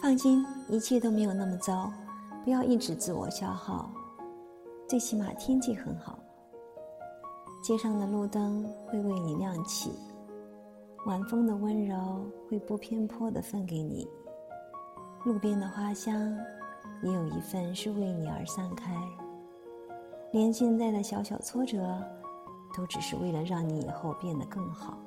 放心一切都没有那么糟不要一直自我消耗最起码天气很好街上的路灯会为你亮起晚风的温柔会不偏颇的分给你。路边的花香也有一份是为你而散开。连现在的小小挫折都只是为了让你以后变得更好。